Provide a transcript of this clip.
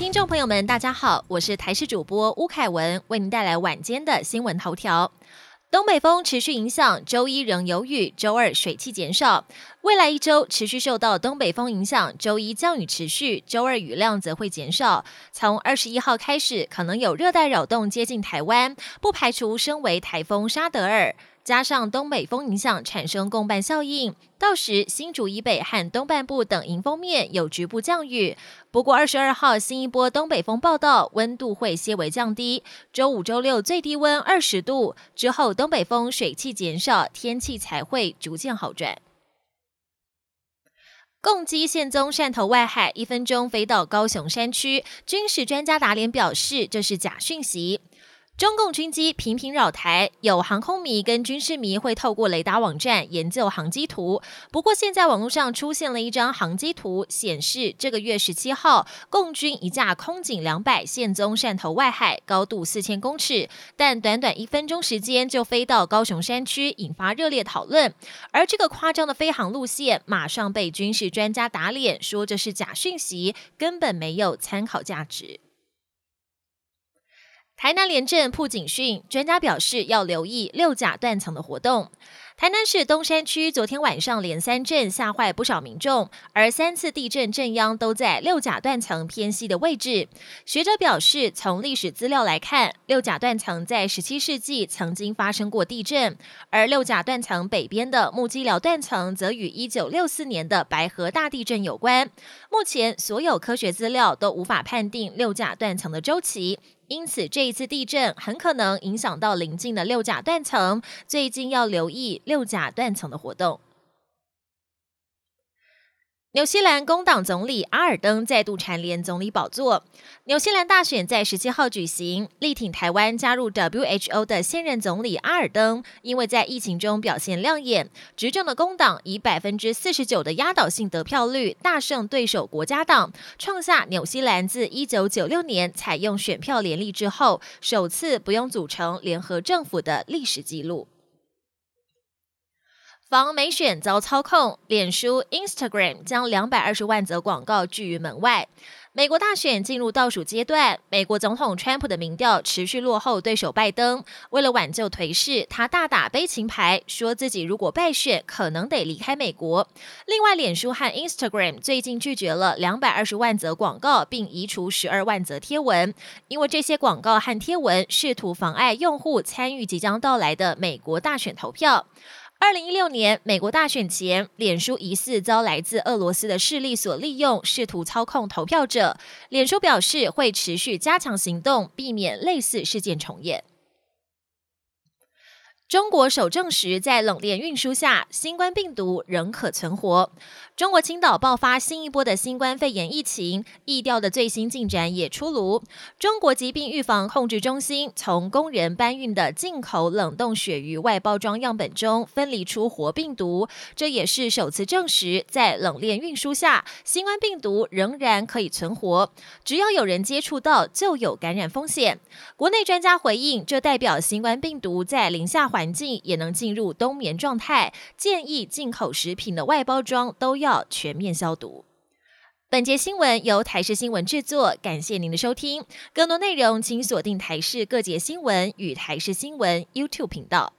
听众朋友们，大家好，我是台视主播吴凯文，为您带来晚间的新闻头条。东北风持续影响，周一仍有雨，周二水汽减少。未来一周持续受到东北风影响，周一降雨持续，周二雨量则会减少。从二十一号开始，可能有热带扰动接近台湾，不排除升为台风沙德尔。加上东北风影响，产生共伴效应，到时新竹以北和东半部等迎风面有局部降雨。不过二十二号新一波东北风报道，温度会些微降低。周五、周六最低温二十度之后，东北风水汽减少，天气才会逐渐好转。共机现踪汕头外海，一分钟飞到高雄山区。军事专家打脸表示，这是假讯息。中共军机频频扰台，有航空迷跟军事迷会透过雷达网站研究航机图。不过，现在网络上出现了一张航机图，显示这个月十七号，共军一架空警两百现踪汕头外海，高度四千公尺，但短短一分钟时间就飞到高雄山区，引发热烈讨论。而这个夸张的飞航路线，马上被军事专家打脸，说这是假讯息，根本没有参考价值。台南廉政铺警讯，专家表示要留意六甲断层的活动。台南市东山区昨天晚上连三震，吓坏不少民众，而三次地震震央都在六甲断层偏西的位置。学者表示，从历史资料来看，六甲断层在十七世纪曾经发生过地震，而六甲断层北边的木基寮断层则与一九六四年的白河大地震有关。目前所有科学资料都无法判定六甲断层的周期。因此，这一次地震很可能影响到邻近的六甲断层，最近要留意六甲断层的活动。纽西兰工党总理阿尔登再度蝉联总理宝座。纽西兰大选在十七号举行，力挺台湾加入 WHO 的现任总理阿尔登，因为在疫情中表现亮眼，执政的工党以百分之四十九的压倒性得票率大胜对手国家党，创下纽西兰自一九九六年采用选票联立之后，首次不用组成联合政府的历史纪录。防美选遭操控，脸书、Instagram 将两百二十万则广告拒于门外。美国大选进入倒数阶段，美国总统川普的民调持续落后对手拜登。为了挽救颓势，他大打悲情牌，说自己如果败选，可能得离开美国。另外，脸书和 Instagram 最近拒绝了两百二十万则广告，并移除十二万则贴文，因为这些广告和贴文试图妨碍用户参与即将到来的美国大选投票。二零一六年美国大选前，脸书疑似遭来自俄罗斯的势力所利用，试图操控投票者。脸书表示会持续加强行动，避免类似事件重演。中国首证实，在冷链运输下，新冠病毒仍可存活。中国青岛爆发新一波的新冠肺炎疫情，疫调的最新进展也出炉。中国疾病预防控制中心从工人搬运的进口冷冻鳕鱼外包装样本中分离出活病毒，这也是首次证实，在冷链运输下，新冠病毒仍然可以存活。只要有人接触到，就有感染风险。国内专家回应，这代表新冠病毒在零下环。环境也能进入冬眠状态，建议进口食品的外包装都要全面消毒。本节新闻由台视新闻制作，感谢您的收听。更多内容请锁定台视各节新闻与台视新闻 YouTube 频道。